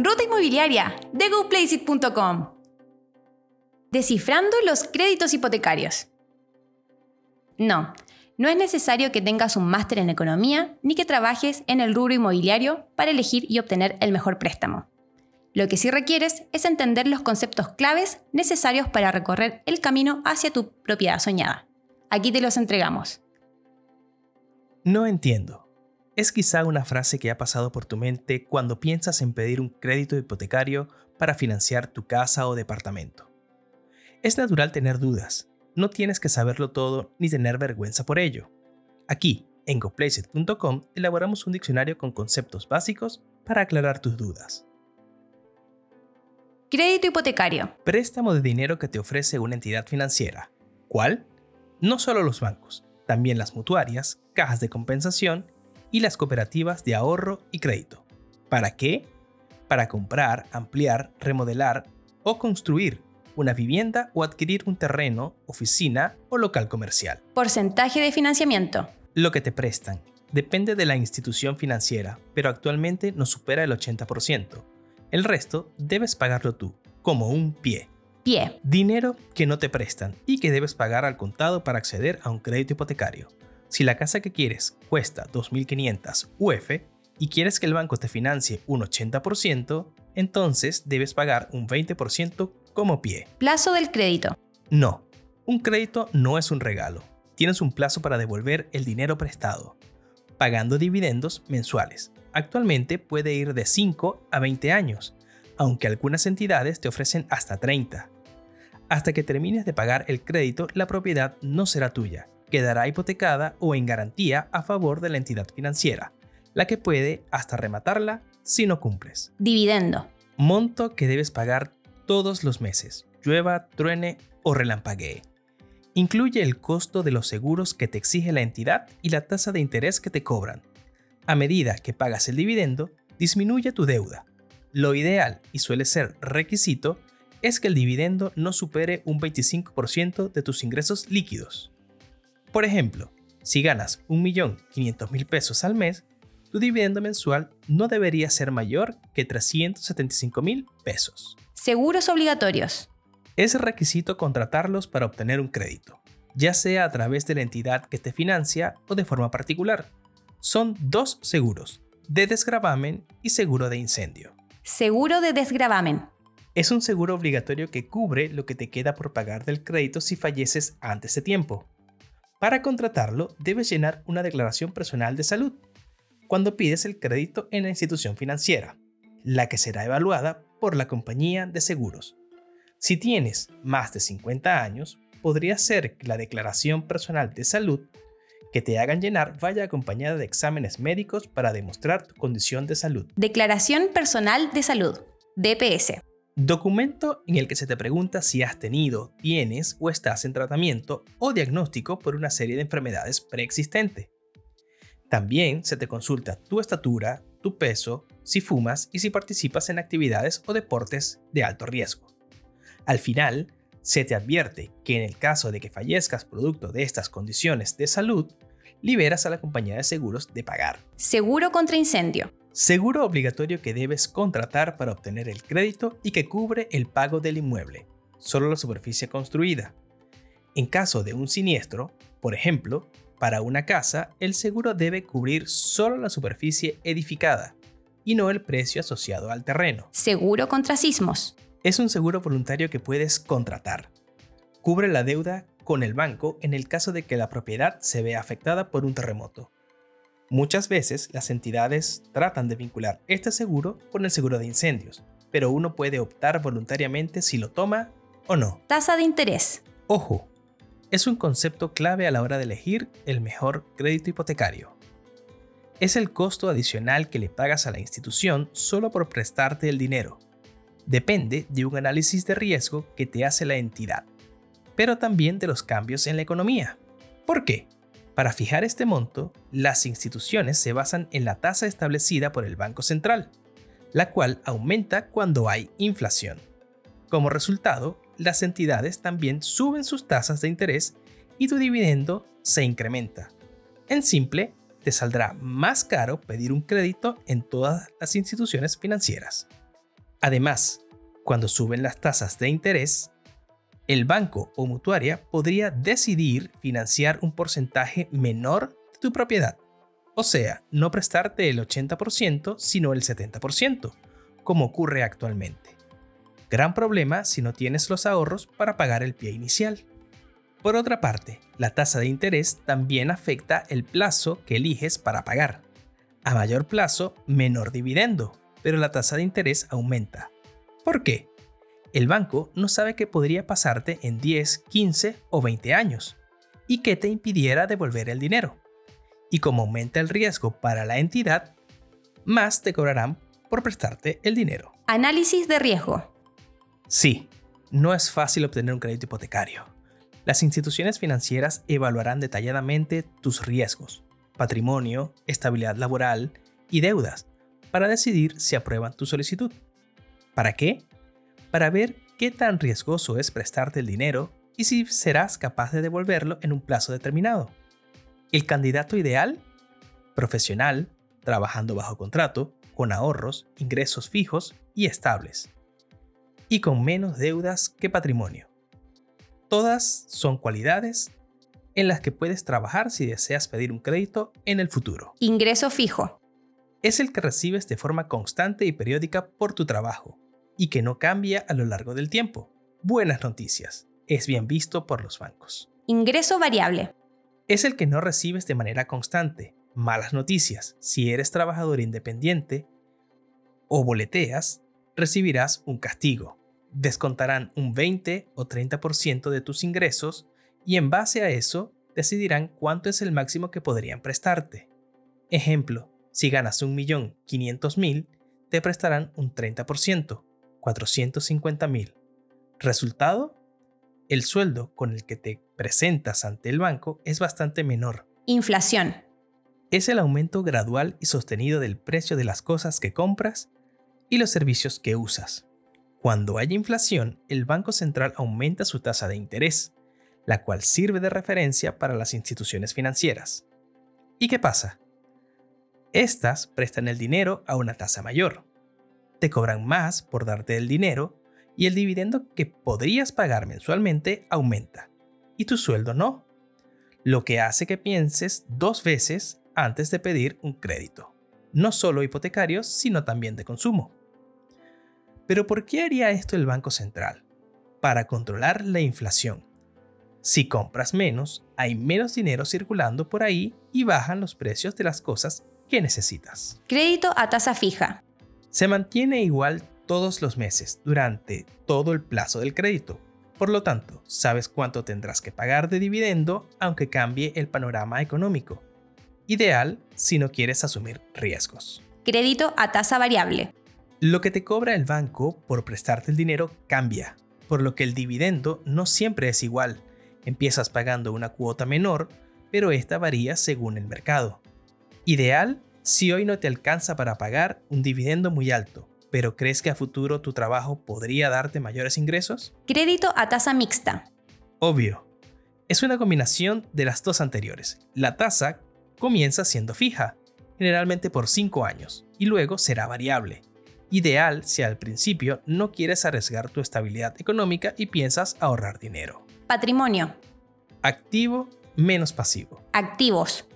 Ruta Inmobiliaria de GoPlaceit.com. Descifrando los créditos hipotecarios. No, no es necesario que tengas un máster en economía ni que trabajes en el rubro inmobiliario para elegir y obtener el mejor préstamo. Lo que sí requieres es entender los conceptos claves necesarios para recorrer el camino hacia tu propiedad soñada. Aquí te los entregamos. No entiendo. Es quizá una frase que ha pasado por tu mente cuando piensas en pedir un crédito hipotecario para financiar tu casa o departamento. Es natural tener dudas, no tienes que saberlo todo ni tener vergüenza por ello. Aquí, en GoPlaceit.com, elaboramos un diccionario con conceptos básicos para aclarar tus dudas. Crédito hipotecario. Préstamo de dinero que te ofrece una entidad financiera. ¿Cuál? No solo los bancos, también las mutuarias, cajas de compensación y las cooperativas de ahorro y crédito. ¿Para qué? Para comprar, ampliar, remodelar o construir una vivienda o adquirir un terreno, oficina o local comercial. Porcentaje de financiamiento. Lo que te prestan. Depende de la institución financiera, pero actualmente no supera el 80%. El resto debes pagarlo tú, como un pie. Pie. Dinero que no te prestan y que debes pagar al contado para acceder a un crédito hipotecario. Si la casa que quieres cuesta 2.500 UF y quieres que el banco te financie un 80%, entonces debes pagar un 20% como pie. Plazo del crédito. No, un crédito no es un regalo. Tienes un plazo para devolver el dinero prestado, pagando dividendos mensuales. Actualmente puede ir de 5 a 20 años, aunque algunas entidades te ofrecen hasta 30. Hasta que termines de pagar el crédito, la propiedad no será tuya, quedará hipotecada o en garantía a favor de la entidad financiera, la que puede hasta rematarla si no cumples. Dividendo. Monto que debes pagar todos los meses, llueva, truene o relampaguee. Incluye el costo de los seguros que te exige la entidad y la tasa de interés que te cobran. A medida que pagas el dividendo, disminuye tu deuda. Lo ideal, y suele ser requisito, es que el dividendo no supere un 25% de tus ingresos líquidos. Por ejemplo, si ganas 1.500.000 pesos al mes, tu dividendo mensual no debería ser mayor que 375.000 pesos. Seguros obligatorios. Es requisito contratarlos para obtener un crédito, ya sea a través de la entidad que te financia o de forma particular. Son dos seguros, de desgravamen y seguro de incendio. Seguro de desgravamen. Es un seguro obligatorio que cubre lo que te queda por pagar del crédito si falleces antes de tiempo. Para contratarlo, debes llenar una declaración personal de salud cuando pides el crédito en la institución financiera, la que será evaluada por la compañía de seguros. Si tienes más de 50 años, podría ser que la declaración personal de salud que te hagan llenar vaya acompañada de exámenes médicos para demostrar tu condición de salud. Declaración personal de salud, DPS. Documento en el que se te pregunta si has tenido, tienes o estás en tratamiento o diagnóstico por una serie de enfermedades preexistentes. También se te consulta tu estatura, tu peso, si fumas y si participas en actividades o deportes de alto riesgo. Al final, se te advierte que en el caso de que fallezcas producto de estas condiciones de salud, liberas a la compañía de seguros de pagar. Seguro contra incendio. Seguro obligatorio que debes contratar para obtener el crédito y que cubre el pago del inmueble, solo la superficie construida. En caso de un siniestro, por ejemplo, para una casa, el seguro debe cubrir solo la superficie edificada, y no el precio asociado al terreno. Seguro contra sismos. Es un seguro voluntario que puedes contratar. Cubre la deuda con el banco en el caso de que la propiedad se vea afectada por un terremoto. Muchas veces las entidades tratan de vincular este seguro con el seguro de incendios, pero uno puede optar voluntariamente si lo toma o no. Tasa de interés. Ojo, es un concepto clave a la hora de elegir el mejor crédito hipotecario es el costo adicional que le pagas a la institución solo por prestarte el dinero. Depende de un análisis de riesgo que te hace la entidad, pero también de los cambios en la economía. ¿Por qué? Para fijar este monto, las instituciones se basan en la tasa establecida por el Banco Central, la cual aumenta cuando hay inflación. Como resultado, las entidades también suben sus tasas de interés y tu dividendo se incrementa. En simple, te saldrá más caro pedir un crédito en todas las instituciones financieras. Además, cuando suben las tasas de interés, el banco o mutuaria podría decidir financiar un porcentaje menor de tu propiedad. O sea, no prestarte el 80%, sino el 70%, como ocurre actualmente. Gran problema si no tienes los ahorros para pagar el pie inicial. Por otra parte, la tasa de interés también afecta el plazo que eliges para pagar. A mayor plazo, menor dividendo, pero la tasa de interés aumenta. ¿Por qué? El banco no sabe qué podría pasarte en 10, 15 o 20 años y qué te impidiera devolver el dinero. Y como aumenta el riesgo para la entidad, más te cobrarán por prestarte el dinero. Análisis de riesgo. Sí, no es fácil obtener un crédito hipotecario. Las instituciones financieras evaluarán detalladamente tus riesgos, patrimonio, estabilidad laboral y deudas para decidir si aprueban tu solicitud. ¿Para qué? Para ver qué tan riesgoso es prestarte el dinero y si serás capaz de devolverlo en un plazo determinado. El candidato ideal, profesional, trabajando bajo contrato, con ahorros, ingresos fijos y estables y con menos deudas que patrimonio. Todas son cualidades en las que puedes trabajar si deseas pedir un crédito en el futuro. Ingreso fijo. Es el que recibes de forma constante y periódica por tu trabajo y que no cambia a lo largo del tiempo. Buenas noticias. Es bien visto por los bancos. Ingreso variable. Es el que no recibes de manera constante. Malas noticias. Si eres trabajador independiente o boleteas, recibirás un castigo descontarán un 20 o 30% de tus ingresos y en base a eso decidirán cuánto es el máximo que podrían prestarte. Ejemplo, si ganas 1.500.000, te prestarán un 30%, 450.000. Resultado, el sueldo con el que te presentas ante el banco es bastante menor. Inflación. Es el aumento gradual y sostenido del precio de las cosas que compras y los servicios que usas. Cuando hay inflación, el Banco Central aumenta su tasa de interés, la cual sirve de referencia para las instituciones financieras. ¿Y qué pasa? Estas prestan el dinero a una tasa mayor. Te cobran más por darte el dinero y el dividendo que podrías pagar mensualmente aumenta. Y tu sueldo no. Lo que hace que pienses dos veces antes de pedir un crédito. No solo hipotecarios, sino también de consumo. Pero ¿por qué haría esto el Banco Central? Para controlar la inflación. Si compras menos, hay menos dinero circulando por ahí y bajan los precios de las cosas que necesitas. Crédito a tasa fija. Se mantiene igual todos los meses durante todo el plazo del crédito. Por lo tanto, sabes cuánto tendrás que pagar de dividendo aunque cambie el panorama económico. Ideal si no quieres asumir riesgos. Crédito a tasa variable. Lo que te cobra el banco por prestarte el dinero cambia, por lo que el dividendo no siempre es igual. Empiezas pagando una cuota menor, pero esta varía según el mercado. Ideal si hoy no te alcanza para pagar un dividendo muy alto, pero crees que a futuro tu trabajo podría darte mayores ingresos? Crédito a tasa mixta. Obvio. Es una combinación de las dos anteriores. La tasa comienza siendo fija, generalmente por 5 años, y luego será variable ideal si al principio no quieres arriesgar tu estabilidad económica y piensas ahorrar dinero. Patrimonio. Activo menos pasivo. Activos.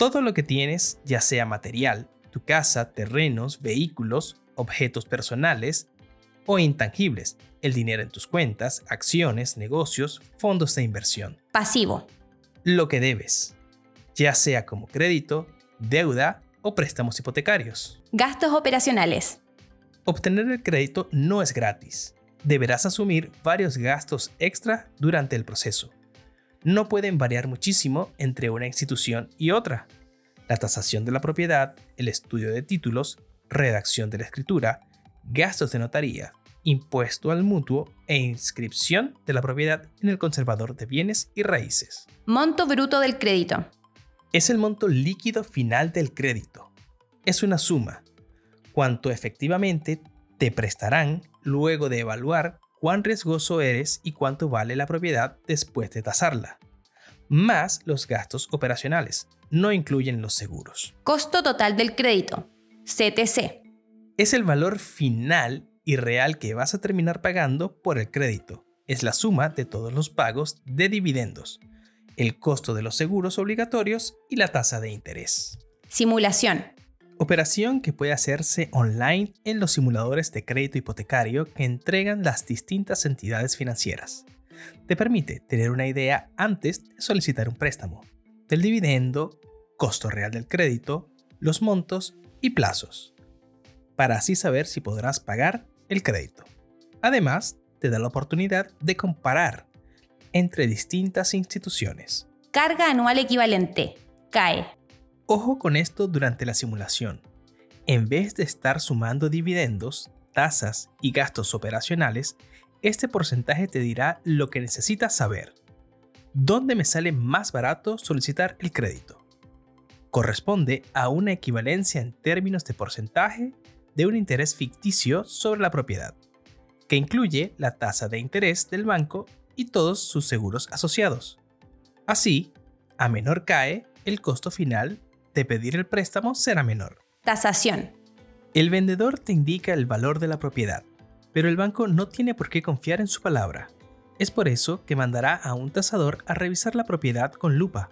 Todo lo que tienes, ya sea material, tu casa, terrenos, vehículos, objetos personales o intangibles, el dinero en tus cuentas, acciones, negocios, fondos de inversión. Pasivo. Lo que debes, ya sea como crédito, deuda o préstamos hipotecarios. Gastos operacionales. Obtener el crédito no es gratis. Deberás asumir varios gastos extra durante el proceso. No pueden variar muchísimo entre una institución y otra. La tasación de la propiedad, el estudio de títulos, redacción de la escritura, gastos de notaría, impuesto al mutuo e inscripción de la propiedad en el conservador de bienes y raíces. Monto bruto del crédito. Es el monto líquido final del crédito. Es una suma cuánto efectivamente te prestarán luego de evaluar cuán riesgoso eres y cuánto vale la propiedad después de tasarla, más los gastos operacionales, no incluyen los seguros. Costo total del crédito, CTC. Es el valor final y real que vas a terminar pagando por el crédito. Es la suma de todos los pagos de dividendos, el costo de los seguros obligatorios y la tasa de interés. Simulación. Operación que puede hacerse online en los simuladores de crédito hipotecario que entregan las distintas entidades financieras. Te permite tener una idea antes de solicitar un préstamo, del dividendo, costo real del crédito, los montos y plazos, para así saber si podrás pagar el crédito. Además, te da la oportunidad de comparar entre distintas instituciones. Carga anual equivalente. CAE. Ojo con esto durante la simulación. En vez de estar sumando dividendos, tasas y gastos operacionales, este porcentaje te dirá lo que necesitas saber. ¿Dónde me sale más barato solicitar el crédito? Corresponde a una equivalencia en términos de porcentaje de un interés ficticio sobre la propiedad, que incluye la tasa de interés del banco y todos sus seguros asociados. Así, a menor cae, el costo final de pedir el préstamo será menor. Tasación. El vendedor te indica el valor de la propiedad, pero el banco no tiene por qué confiar en su palabra. Es por eso que mandará a un tasador a revisar la propiedad con lupa,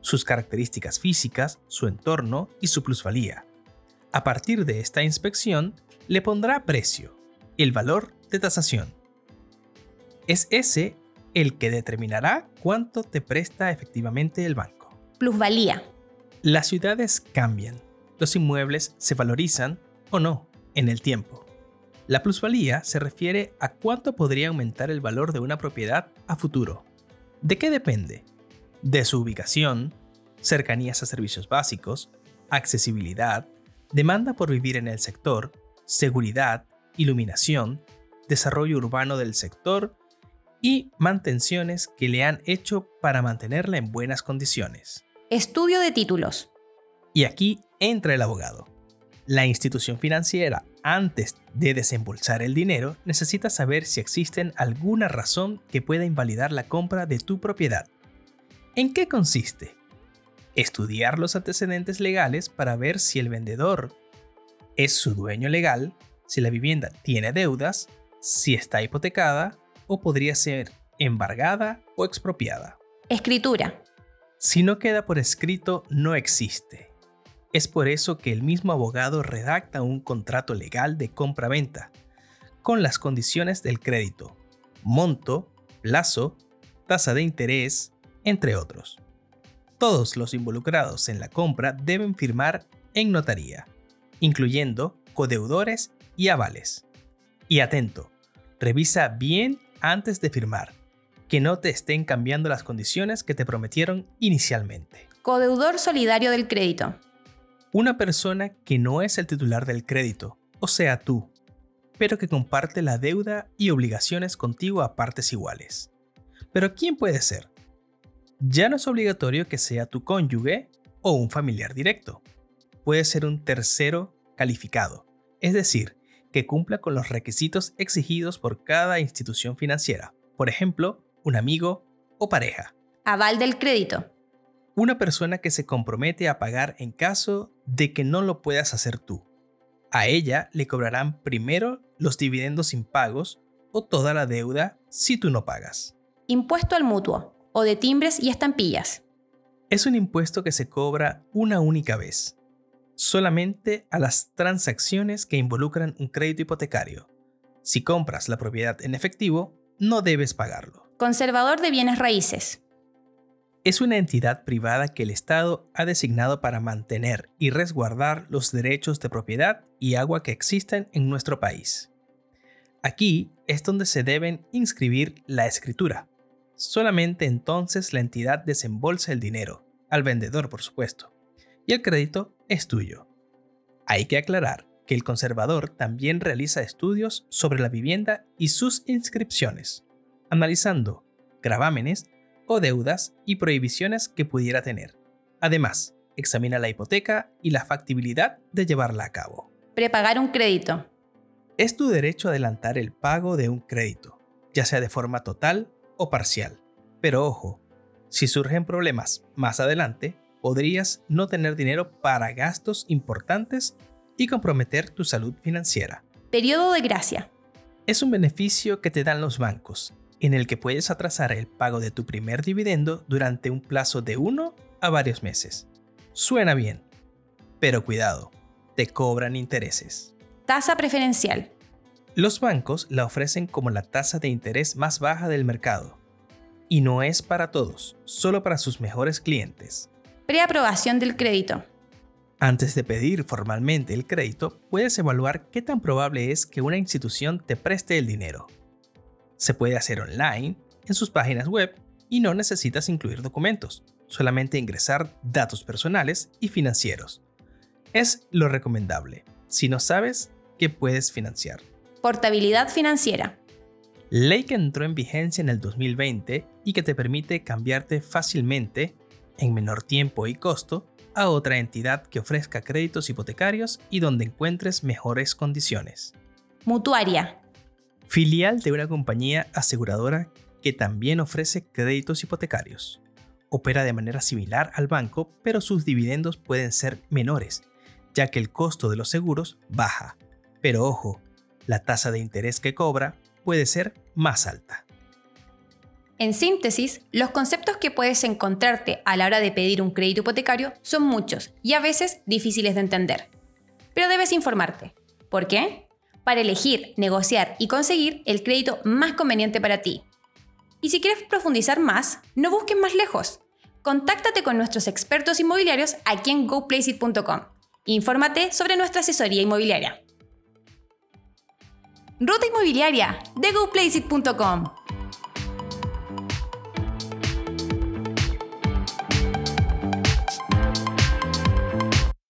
sus características físicas, su entorno y su plusvalía. A partir de esta inspección, le pondrá precio, el valor de tasación. Es ese el que determinará cuánto te presta efectivamente el banco. Plusvalía. Las ciudades cambian, los inmuebles se valorizan o no en el tiempo. La plusvalía se refiere a cuánto podría aumentar el valor de una propiedad a futuro. ¿De qué depende? De su ubicación, cercanías a servicios básicos, accesibilidad, demanda por vivir en el sector, seguridad, iluminación, desarrollo urbano del sector y mantenciones que le han hecho para mantenerla en buenas condiciones. Estudio de títulos. Y aquí entra el abogado. La institución financiera, antes de desembolsar el dinero, necesita saber si existen alguna razón que pueda invalidar la compra de tu propiedad. ¿En qué consiste? Estudiar los antecedentes legales para ver si el vendedor es su dueño legal, si la vivienda tiene deudas, si está hipotecada o podría ser embargada o expropiada. Escritura. Si no queda por escrito, no existe. Es por eso que el mismo abogado redacta un contrato legal de compra-venta, con las condiciones del crédito, monto, plazo, tasa de interés, entre otros. Todos los involucrados en la compra deben firmar en notaría, incluyendo codeudores y avales. Y atento, revisa bien antes de firmar, que no te estén cambiando las condiciones que te prometieron inicialmente. Codeudor solidario del crédito. Una persona que no es el titular del crédito, o sea tú, pero que comparte la deuda y obligaciones contigo a partes iguales. Pero ¿quién puede ser? Ya no es obligatorio que sea tu cónyuge o un familiar directo. Puede ser un tercero calificado, es decir, que cumpla con los requisitos exigidos por cada institución financiera, por ejemplo, un amigo o pareja. Aval del crédito una persona que se compromete a pagar en caso de que no lo puedas hacer tú. A ella le cobrarán primero los dividendos impagos o toda la deuda si tú no pagas. Impuesto al mutuo o de timbres y estampillas. Es un impuesto que se cobra una única vez, solamente a las transacciones que involucran un crédito hipotecario. Si compras la propiedad en efectivo, no debes pagarlo. Conservador de bienes raíces es una entidad privada que el Estado ha designado para mantener y resguardar los derechos de propiedad y agua que existen en nuestro país. Aquí es donde se deben inscribir la escritura. Solamente entonces la entidad desembolsa el dinero, al vendedor por supuesto, y el crédito es tuyo. Hay que aclarar que el conservador también realiza estudios sobre la vivienda y sus inscripciones, analizando gravámenes o deudas y prohibiciones que pudiera tener. Además, examina la hipoteca y la factibilidad de llevarla a cabo. Prepagar un crédito. Es tu derecho adelantar el pago de un crédito, ya sea de forma total o parcial. Pero ojo, si surgen problemas más adelante, podrías no tener dinero para gastos importantes y comprometer tu salud financiera. periodo de gracia. Es un beneficio que te dan los bancos, en el que puedes atrasar el pago de tu primer dividendo durante un plazo de uno a varios meses. Suena bien, pero cuidado, te cobran intereses. Tasa preferencial. Los bancos la ofrecen como la tasa de interés más baja del mercado. Y no es para todos, solo para sus mejores clientes. Preaprobación del crédito. Antes de pedir formalmente el crédito, puedes evaluar qué tan probable es que una institución te preste el dinero. Se puede hacer online, en sus páginas web, y no necesitas incluir documentos, solamente ingresar datos personales y financieros. Es lo recomendable, si no sabes qué puedes financiar. Portabilidad financiera. Ley que entró en vigencia en el 2020 y que te permite cambiarte fácilmente, en menor tiempo y costo, a otra entidad que ofrezca créditos hipotecarios y donde encuentres mejores condiciones. Mutuaria. Filial de una compañía aseguradora que también ofrece créditos hipotecarios. Opera de manera similar al banco, pero sus dividendos pueden ser menores, ya que el costo de los seguros baja. Pero ojo, la tasa de interés que cobra puede ser más alta. En síntesis, los conceptos que puedes encontrarte a la hora de pedir un crédito hipotecario son muchos y a veces difíciles de entender. Pero debes informarte. ¿Por qué? Para elegir, negociar y conseguir el crédito más conveniente para ti. Y si quieres profundizar más, no busques más lejos. Contáctate con nuestros expertos inmobiliarios aquí en goplaceit.com. Infórmate sobre nuestra asesoría inmobiliaria. Ruta inmobiliaria de goplaceit.com.